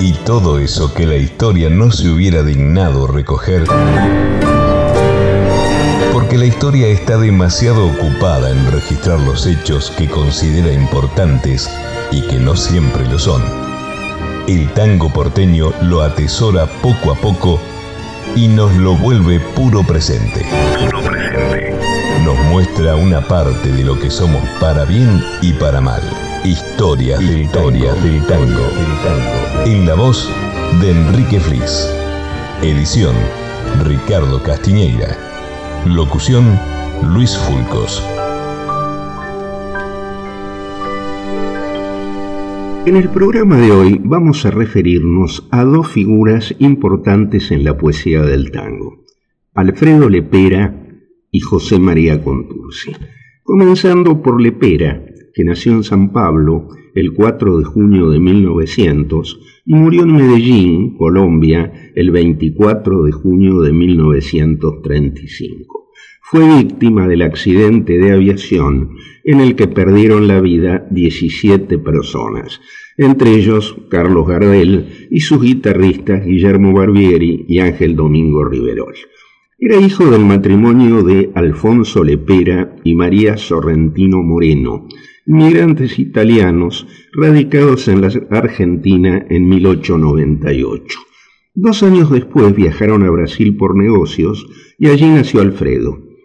Y todo eso que la historia no se hubiera dignado recoger porque la historia está demasiado ocupada en registrar los hechos que considera importantes y que no siempre lo son. El tango porteño lo atesora poco a poco y nos lo vuelve puro presente. Puro presente. Nos muestra una parte de lo que somos para bien y para mal. Historia del historia del tango. En la voz de Enrique Flis. Edición Ricardo Castiñeira. Locución Luis Fulcos. En el programa de hoy vamos a referirnos a dos figuras importantes en la poesía del tango, Alfredo Lepera y José María Contursi. Comenzando por Lepera, que nació en San Pablo el 4 de junio de 1900 y murió en Medellín, Colombia, el 24 de junio de 1935 fue víctima del accidente de aviación en el que perdieron la vida 17 personas, entre ellos Carlos Gardel y sus guitarristas Guillermo Barbieri y Ángel Domingo Riverol. Era hijo del matrimonio de Alfonso Lepera y María Sorrentino Moreno, inmigrantes italianos radicados en la Argentina en 1898. Dos años después viajaron a Brasil por negocios y allí nació Alfredo.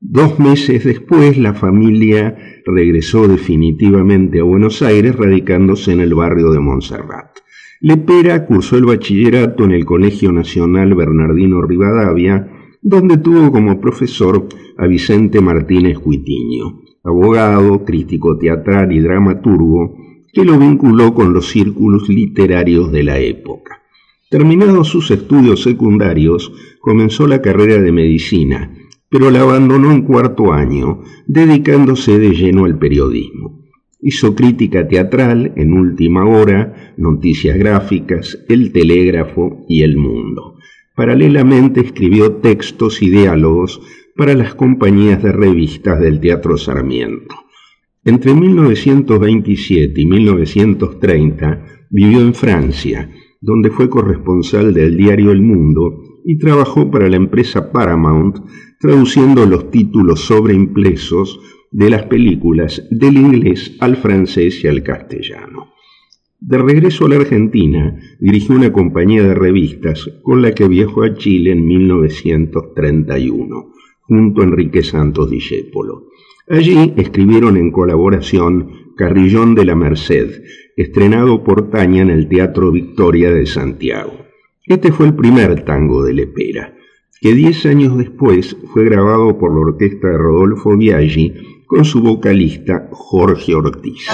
Dos meses después la familia regresó definitivamente a Buenos Aires, radicándose en el barrio de Montserrat. Lepera cursó el bachillerato en el Colegio Nacional Bernardino Rivadavia, donde tuvo como profesor a Vicente Martínez Cuitiño, abogado, crítico teatral y dramaturgo, que lo vinculó con los círculos literarios de la época. Terminados sus estudios secundarios, comenzó la carrera de medicina, pero la abandonó en cuarto año, dedicándose de lleno al periodismo. Hizo crítica teatral en Última Hora, Noticias Gráficas, El Telégrafo y El Mundo. Paralelamente escribió textos y diálogos para las compañías de revistas del Teatro Sarmiento. Entre 1927 y 1930 vivió en Francia, donde fue corresponsal del diario El Mundo y trabajó para la empresa Paramount traduciendo los títulos sobreimpresos de las películas del inglés al francés y al castellano. De regreso a la Argentina, dirigió una compañía de revistas con la que viajó a Chile en 1931, junto a Enrique Santos Discépolo. Allí escribieron en colaboración Carrillón de la Merced, estrenado por Taña en el Teatro Victoria de Santiago. Este fue el primer tango de Lepera que diez años después fue grabado por la orquesta de Rodolfo Biaggi con su vocalista Jorge Ortiz.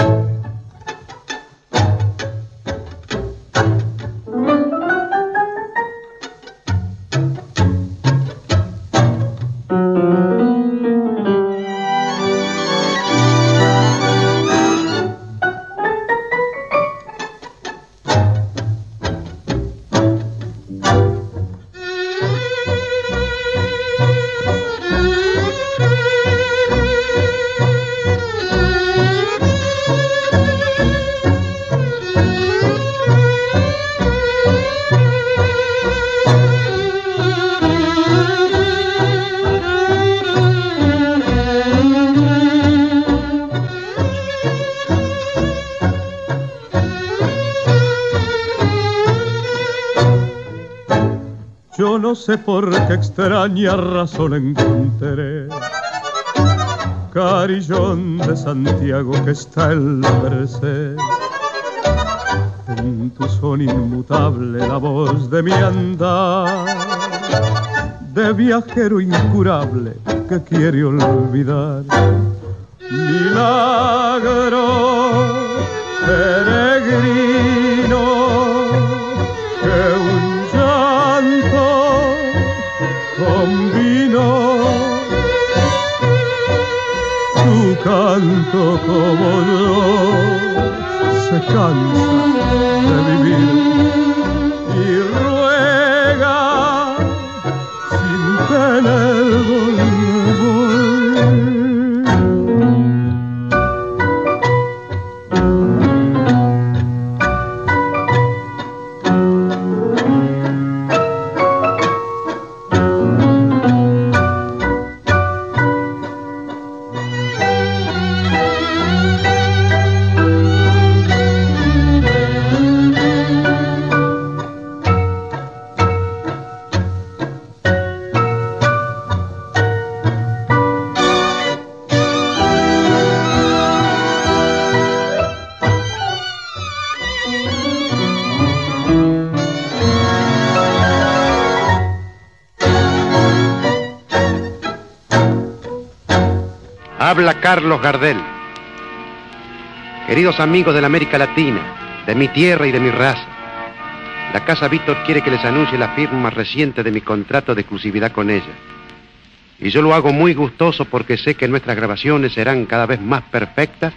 No sé por qué extraña razón encontré. Carillón de Santiago que está en la merced. En tu son inmutable la voz de mi andar, de viajero incurable que quiere olvidar. Milagro peregrino canto como yo. Se cansa de vivir y ruega sin tener Habla Carlos Gardel. Queridos amigos de la América Latina, de mi tierra y de mi raza, la Casa Víctor quiere que les anuncie la firma reciente de mi contrato de exclusividad con ella. Y yo lo hago muy gustoso porque sé que nuestras grabaciones serán cada vez más perfectas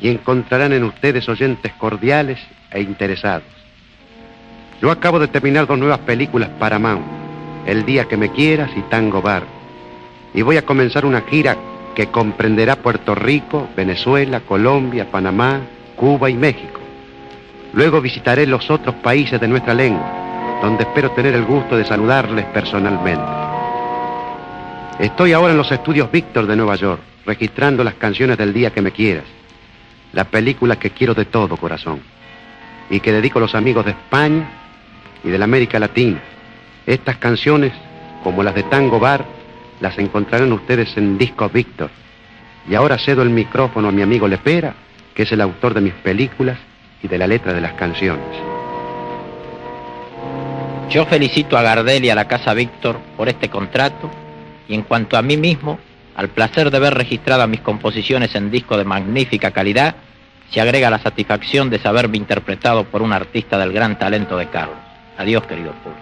y encontrarán en ustedes oyentes cordiales e interesados. Yo acabo de terminar dos nuevas películas para Mount, El día que me quieras y Tango Bar. Y voy a comenzar una gira que comprenderá Puerto Rico, Venezuela, Colombia, Panamá, Cuba y México. Luego visitaré los otros países de nuestra lengua, donde espero tener el gusto de saludarles personalmente. Estoy ahora en los estudios Víctor de Nueva York, registrando las canciones del día que me quieras, la película que quiero de todo corazón, y que dedico a los amigos de España y de la América Latina. Estas canciones, como las de Tango Bar, las encontrarán ustedes en Disco Víctor. Y ahora cedo el micrófono a mi amigo Lepera, que es el autor de mis películas y de la letra de las canciones. Yo felicito a Gardel y a la Casa Víctor por este contrato y en cuanto a mí mismo, al placer de ver registradas mis composiciones en disco de magnífica calidad, se agrega la satisfacción de saberme interpretado por un artista del gran talento de Carlos.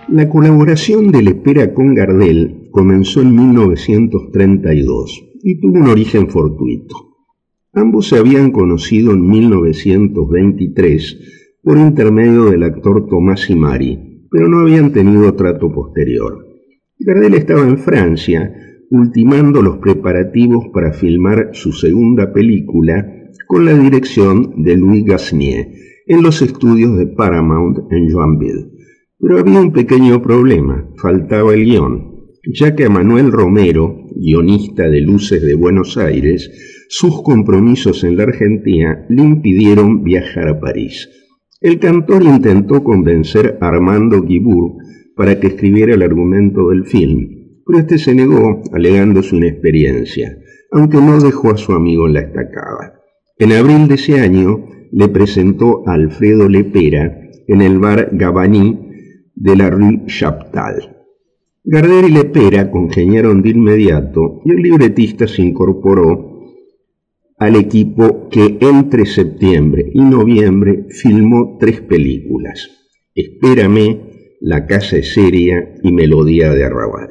La colaboración de Lepera con Gardel comenzó en 1932 y tuvo un origen fortuito. Ambos se habían conocido en 1923 por intermedio del actor Tomás Imari, pero no habían tenido trato posterior. Gardel estaba en Francia, ultimando los preparativos para filmar su segunda película con la dirección de Louis Gasnier en los estudios de Paramount en Joinville. Pero había un pequeño problema, faltaba el guion, ya que a Manuel Romero, guionista de Luces de Buenos Aires, sus compromisos en la Argentina le impidieron viajar a París. El cantor intentó convencer a Armando Guibourg para que escribiera el argumento del film, pero este se negó, alegando su inexperiencia, aunque no dejó a su amigo en la estacada. En abril de ese año le presentó a Alfredo Lepera en el bar Gabani de la Rue Chaptal. Gardel y Lepera congeniaron de inmediato y el libretista se incorporó al equipo que entre septiembre y noviembre filmó tres películas, Espérame, La Casa es Seria y Melodía de Arrabal.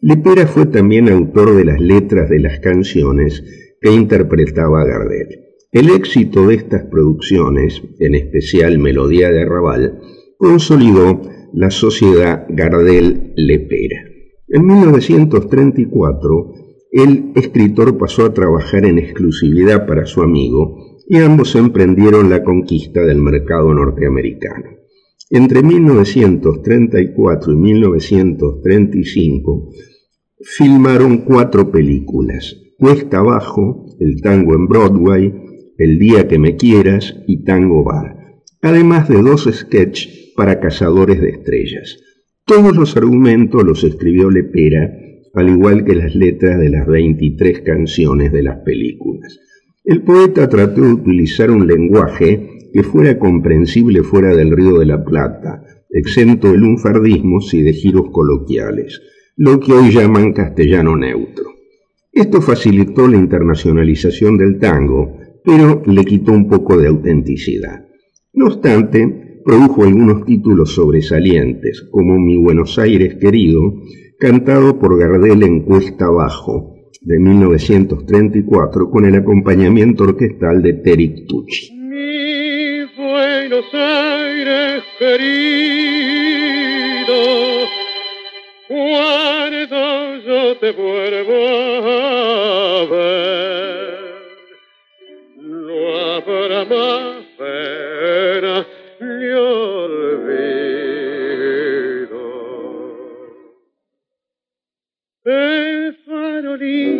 Lepera fue también autor de las letras de las canciones que interpretaba Gardel. El éxito de estas producciones, en especial Melodía de Arrabal, consolidó la sociedad Gardel Lepera. En 1934, el escritor pasó a trabajar en exclusividad para su amigo y ambos emprendieron la conquista del mercado norteamericano. Entre 1934 y 1935 filmaron cuatro películas, Cuesta Abajo, El Tango en Broadway, El Día que Me Quieras y Tango Bar, además de dos sketches para cazadores de estrellas. Todos los argumentos los escribió Lepera, al igual que las letras de las 23 canciones de las películas. El poeta trató de utilizar un lenguaje que fuera comprensible fuera del Río de la Plata, exento de lunfardismos y de giros coloquiales, lo que hoy llaman castellano neutro. Esto facilitó la internacionalización del tango, pero le quitó un poco de autenticidad. No obstante, produjo algunos títulos sobresalientes, como Mi Buenos Aires querido, cantado por Gardel en Cuesta Abajo, de 1934, con el acompañamiento orquestal de Terry Tucci. Mi Buenos Aires querido, cuando yo te vuelvo a más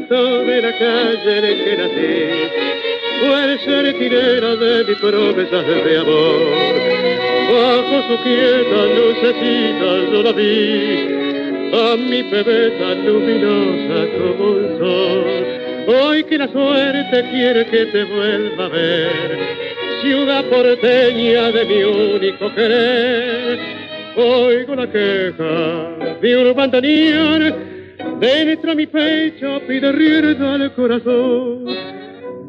de la calle en que nací fue el sertinero de mis promesas de amor. Bajo su quieta lucecita yo la vi, a mi bebé tan luminosa como el sol. Hoy que la suerte quiere que te vuelva a ver, ciudad porteña de mi único querer. Oigo la queja de un bandoneón dentro mi pecho pide rienda al corazón.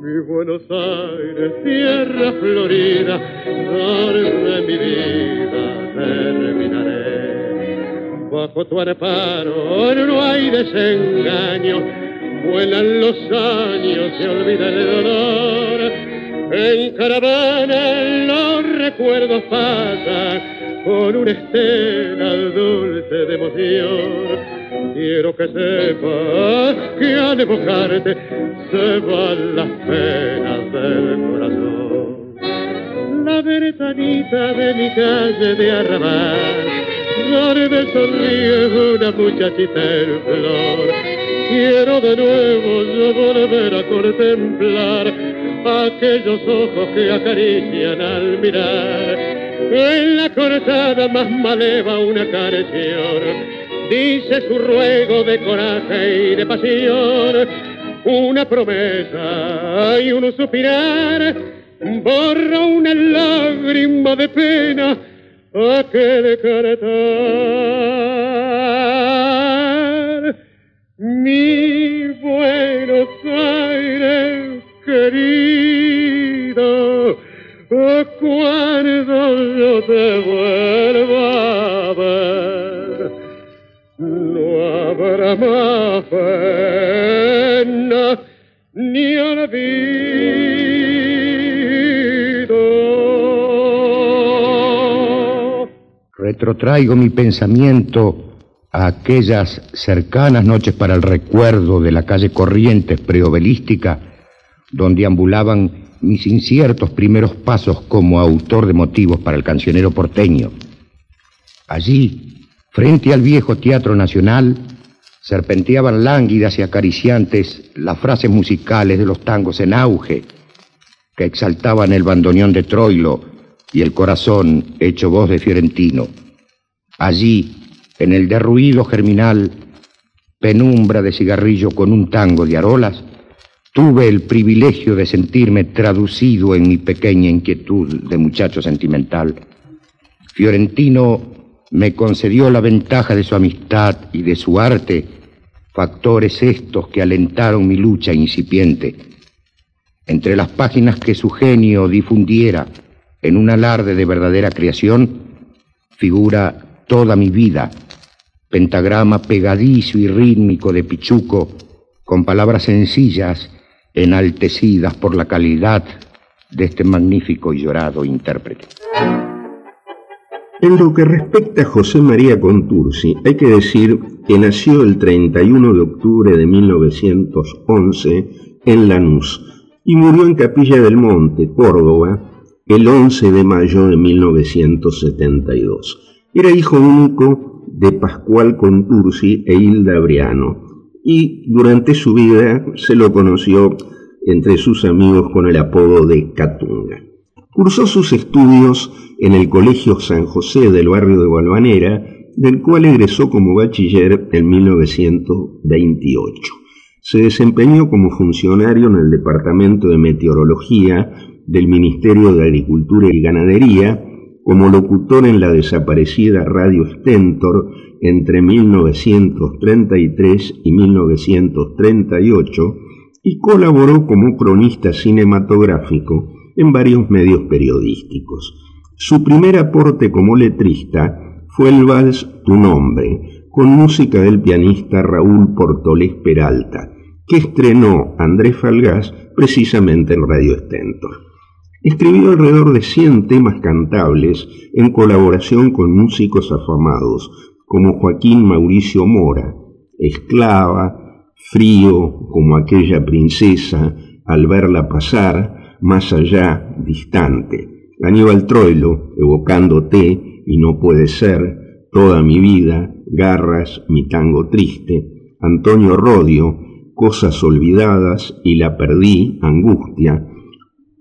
Mi Buenos Aires, tierra florida, de mi vida terminaré. Bajo tu amparo no hay desengaño, vuelan los años, se olvida el dolor. En caravana los recuerdos pasan con una estela dulce de emoción. Quiero que sepas que al evocarte se van las penas del corazón. La ventanita de mi calle de arrabal, donde sonríe una muchachita en flor. Quiero de nuevo yo volver a contemplar aquellos ojos que acarician al mirar en la cortada más maleva una canción, dice su ruego de coraje y de pasión, una promesa y un suspirar, borra una lágrima de pena aquel caretar. Mi Buenos Aires querido, cuando yo te vuelva a ver, no habrá más pena ni. Retrotraigo mi pensamiento a aquellas cercanas noches para el recuerdo de la calle Corrientes preobelística, donde ambulaban mis inciertos primeros pasos como autor de motivos para el cancionero porteño. Allí, frente al viejo Teatro Nacional, serpenteaban lánguidas y acariciantes las frases musicales de los tangos en auge, que exaltaban el bandoneón de Troilo y el corazón hecho voz de Fiorentino. Allí, en el derruido germinal, penumbra de cigarrillo con un tango de arolas, Tuve el privilegio de sentirme traducido en mi pequeña inquietud de muchacho sentimental. Fiorentino me concedió la ventaja de su amistad y de su arte, factores estos que alentaron mi lucha incipiente. Entre las páginas que su genio difundiera en un alarde de verdadera creación, figura toda mi vida, pentagrama pegadizo y rítmico de Pichuco, con palabras sencillas enaltecidas por la calidad de este magnífico y llorado intérprete. En lo que respecta a José María Contursi, hay que decir que nació el 31 de octubre de 1911 en Lanús y murió en Capilla del Monte, Córdoba, el 11 de mayo de 1972. Era hijo único de Pascual Contursi e Hilda Briano, y durante su vida se lo conoció entre sus amigos con el apodo de Catunga. Cursó sus estudios en el Colegio San José del barrio de Balvanera, del cual egresó como bachiller en 1928. Se desempeñó como funcionario en el Departamento de Meteorología del Ministerio de Agricultura y Ganadería, como locutor en la desaparecida Radio Stentor entre 1933 y 1938 y colaboró como cronista cinematográfico en varios medios periodísticos. Su primer aporte como letrista fue el vals Tu Nombre, con música del pianista Raúl Portolés Peralta, que estrenó Andrés Falgás precisamente en Radio Stentor. Escribió alrededor de 100 temas cantables en colaboración con músicos afamados como Joaquín Mauricio Mora, esclava, frío como aquella princesa al verla pasar, más allá, distante. Aníbal Troilo, evocándote y no puede ser, toda mi vida, garras, mi tango triste. Antonio Rodio, cosas olvidadas y la perdí, angustia.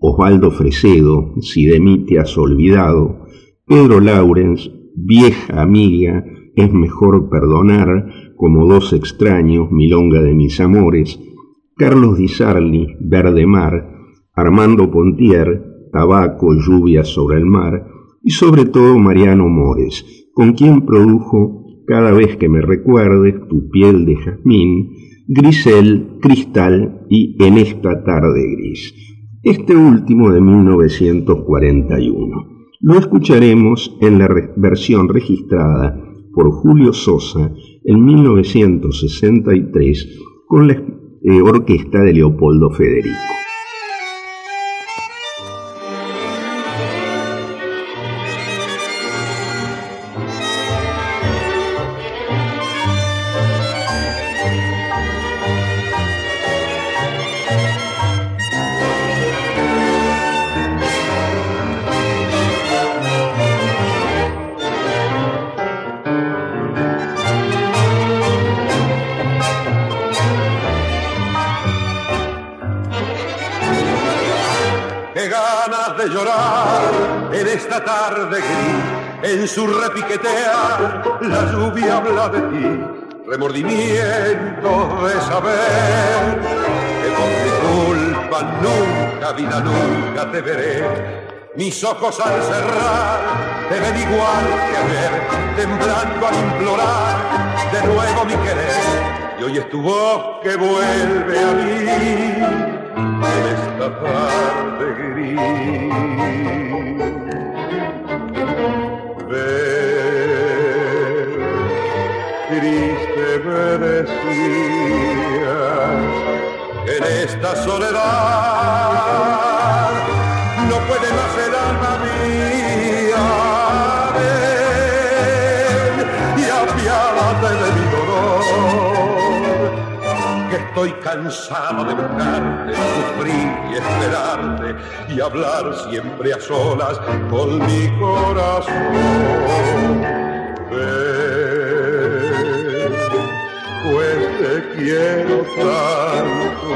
Osvaldo Fresedo, si de mí te has olvidado. Pedro Laurens, vieja amiga, es mejor perdonar, como dos extraños, milonga de mis amores, Carlos Di Sarli, Verde Mar, Armando Pontier, Tabaco, Lluvia sobre el mar, y sobre todo Mariano Mores, con quien produjo Cada vez que me recuerdes, tu piel de jazmín, Grisel, Cristal y En esta tarde gris. Este último de 1941. Lo escucharemos en la versión registrada por Julio Sosa en 1963 con la eh, orquesta de Leopoldo Federico. En su repiquetea la lluvia habla de ti, remordimiento de saber que por mi culpa nunca, vida, nunca te veré. Mis ojos al cerrar te ven igual que ayer, temblando al implorar de nuevo mi querer. Y hoy es tu voz que vuelve a mí en esta tarde gris. triste me decías en esta soledad no puede más estoy cansado de buscarte, sufrir y esperarte y hablar siempre a solas con mi corazón. pues te quiero tanto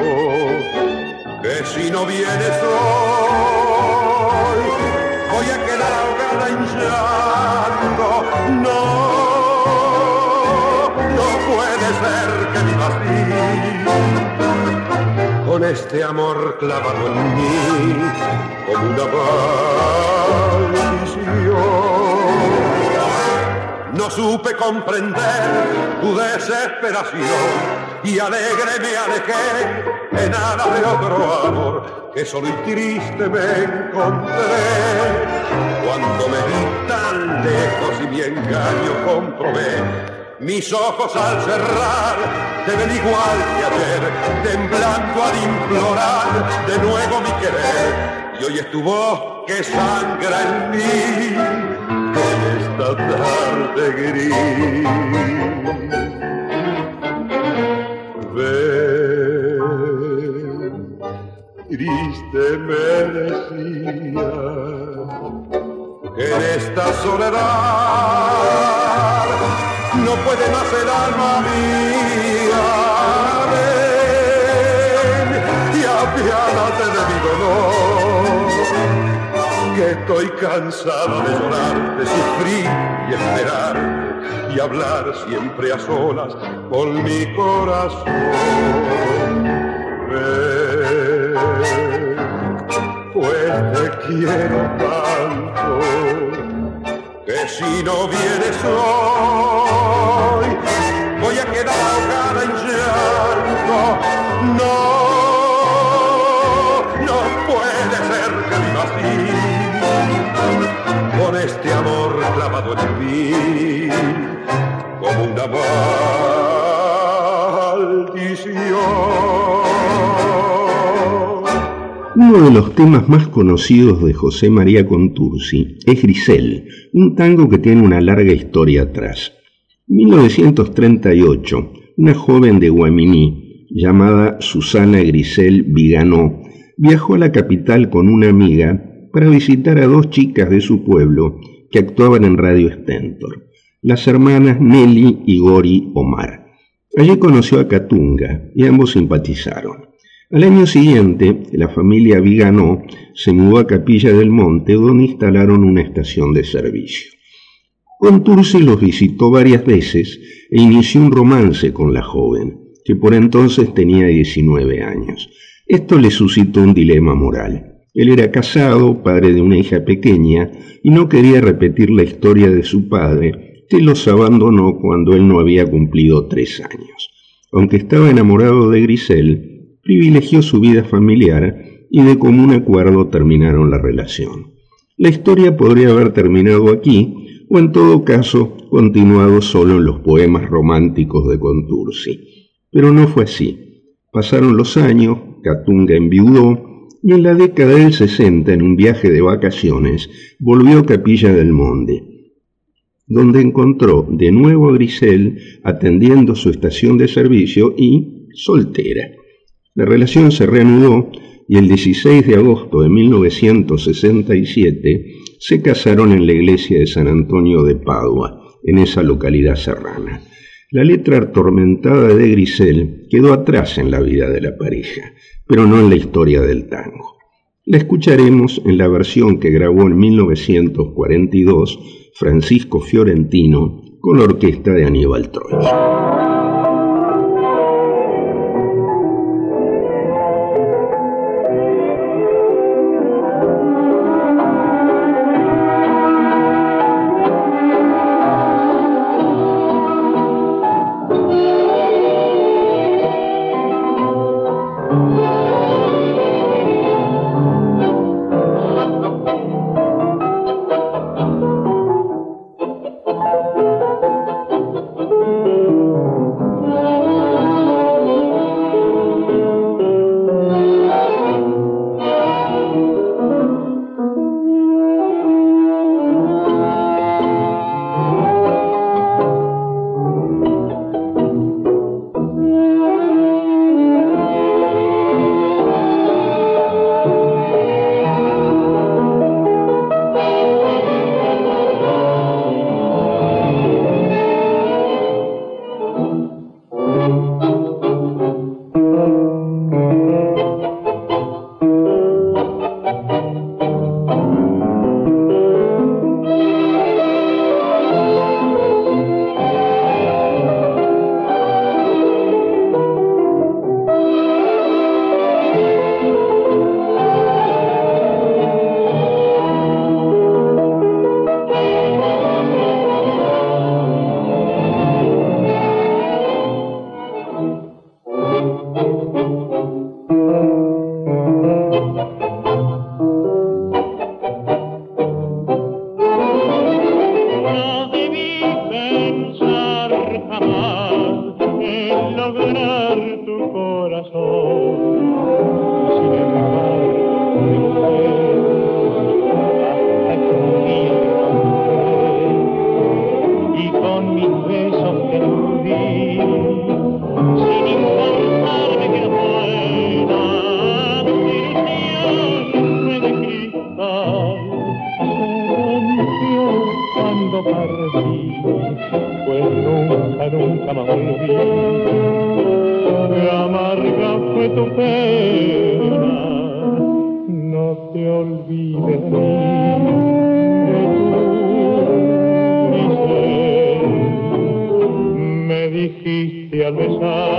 que si no vienes hoy voy a quedar ahogada en llanto. No, no puede ser que vivas así este amor clavado en mí como una maldición. No supe comprender tu desesperación y alegre me alejé en nada de otro amor que solo y triste me encontré. Cuando me vi tan lejos y mi engaño comprobé mis ojos al cerrar te igual que ayer, temblando al implorar de nuevo mi querer. Y hoy es tu voz que sangra en mí esta tarde gris. Ven, triste me decía en esta soledad no puede más alma mía. Ven y apiádate de mi dolor que estoy cansado de llorar, de sufrir y esperar y hablar siempre a solas con mi corazón. Ven, pues te quiero tanto que si no vienes hoy voy a quedar ahogada en llanto. No este amor clavado en mí como una maldición. Uno de los temas más conocidos de José María Contursi es Grisel, un tango que tiene una larga historia atrás. En 1938, una joven de Guaminí llamada Susana Grisel Viganó viajó a la capital con una amiga para visitar a dos chicas de su pueblo que actuaban en Radio Stentor, las hermanas Nelly y Gori Omar. Allí conoció a Catunga y ambos simpatizaron. Al año siguiente, la familia Viganó se mudó a Capilla del Monte, donde instalaron una estación de servicio. Contursi los visitó varias veces e inició un romance con la joven, que por entonces tenía 19 años. Esto le suscitó un dilema moral. Él era casado, padre de una hija pequeña, y no quería repetir la historia de su padre que los abandonó cuando él no había cumplido tres años. Aunque estaba enamorado de Grisel, privilegió su vida familiar y de común acuerdo terminaron la relación. La historia podría haber terminado aquí, o en todo caso continuado solo en los poemas románticos de Contursi. Pero no fue así. Pasaron los años, Catunga enviudó, y en la década del 60, en un viaje de vacaciones, volvió a Capilla del Monte, donde encontró de nuevo a Grisel atendiendo su estación de servicio y soltera. La relación se reanudó y el 16 de agosto de 1967 se casaron en la iglesia de San Antonio de Padua, en esa localidad serrana. La letra atormentada de Grisel quedó atrás en la vida de la pareja, pero no en la historia del tango. La escucharemos en la versión que grabó en 1942 Francisco Fiorentino con la orquesta de Aníbal Troilo. al besar.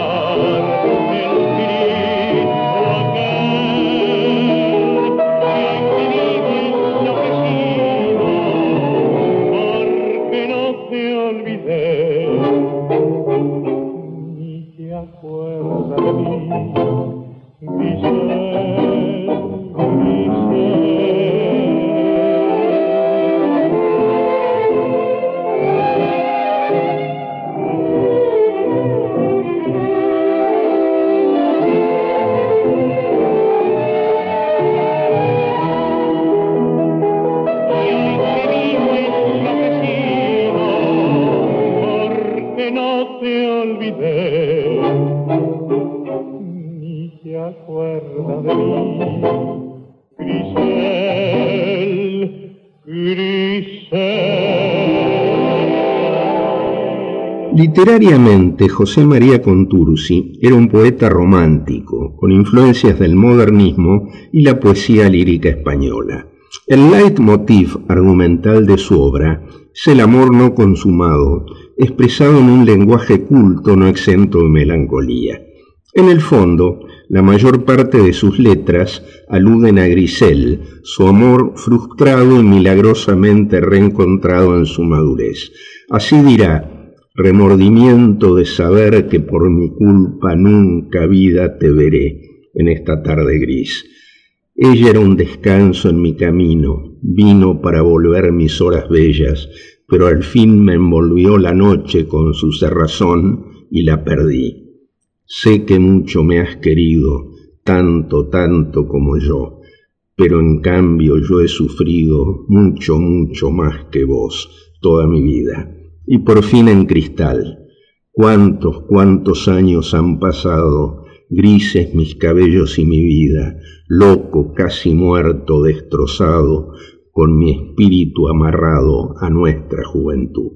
Literariamente, José María Contursi era un poeta romántico, con influencias del modernismo y la poesía lírica española. El leitmotiv argumental de su obra es el amor no consumado, expresado en un lenguaje culto no exento de melancolía. En el fondo, la mayor parte de sus letras aluden a Grisel, su amor frustrado y milagrosamente reencontrado en su madurez. Así dirá, remordimiento de saber que por mi culpa nunca vida te veré en esta tarde gris. Ella era un descanso en mi camino, vino para volver mis horas bellas, pero al fin me envolvió la noche con su cerrazón y la perdí. Sé que mucho me has querido, tanto, tanto como yo, pero en cambio yo he sufrido mucho, mucho más que vos toda mi vida. Y por fin en cristal, cuántos, cuántos años han pasado, grises mis cabellos y mi vida, loco, casi muerto, destrozado, con mi espíritu amarrado a nuestra juventud.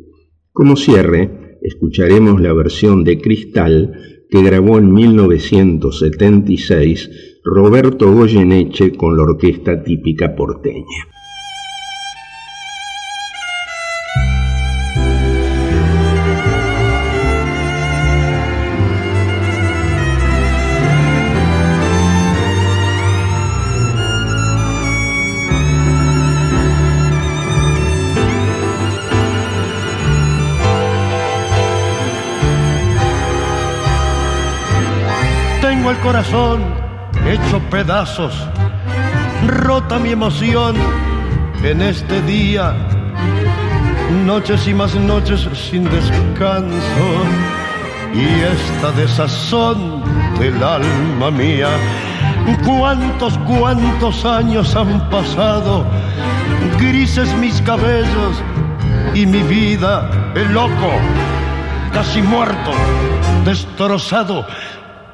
Como cierre, escucharemos la versión de Cristal que grabó en 1976 Roberto Goyeneche con la orquesta típica porteña. Corazón hecho pedazos, rota mi emoción en este día, noches y más noches sin descanso, y esta desazón del alma mía. Cuántos, cuántos años han pasado, grises mis cabellos y mi vida, el loco, casi muerto, destrozado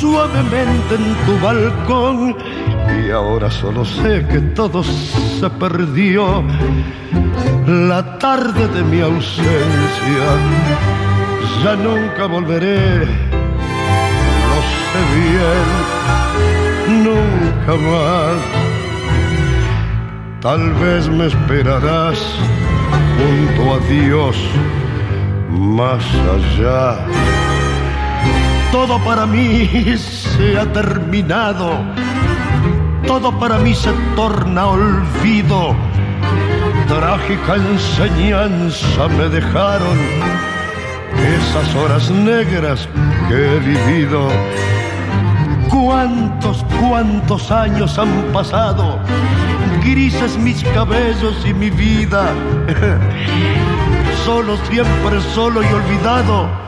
suavemente en tu balcón. Y ahora solo sé que todo se perdió la tarde de mi ausencia. Ya nunca volveré, lo sé bien, nunca más. Tal vez me esperarás junto a Dios más allá. Todo para mí se ha terminado, todo para mí se torna olvido. Trágica enseñanza me dejaron esas horas negras que he vivido. Cuántos, cuántos años han pasado, grises mis cabellos y mi vida solo, siempre solo y olvidado,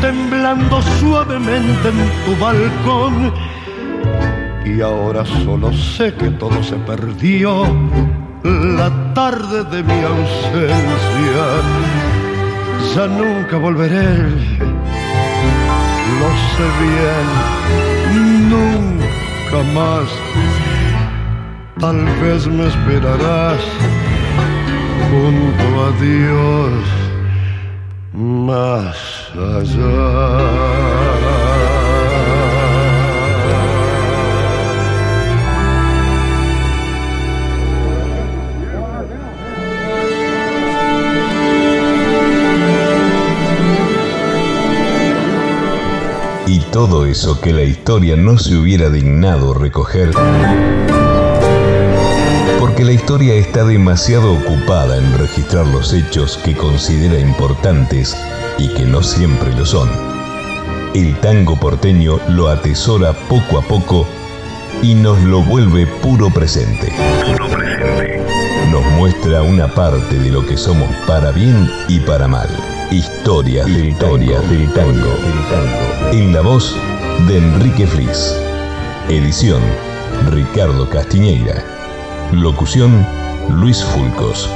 temblando suavemente en tu balcón. Y ahora solo sé que todo se perdió la tarde de mi ausencia. Ya nunca volveré, lo sé bien, nunca más. Tal vez me esperarás junto a Dios más Y todo eso que la historia no se hubiera dignado recoger. Porque la historia está demasiado ocupada en registrar los hechos que considera importantes y que no siempre lo son. El tango porteño lo atesora poco a poco y nos lo vuelve puro presente. Nos muestra una parte de lo que somos para bien y para mal. Historias, del, tango, del tango. En la voz de Enrique Flis. Edición Ricardo Castiñeira. Locución Luis Fulcos.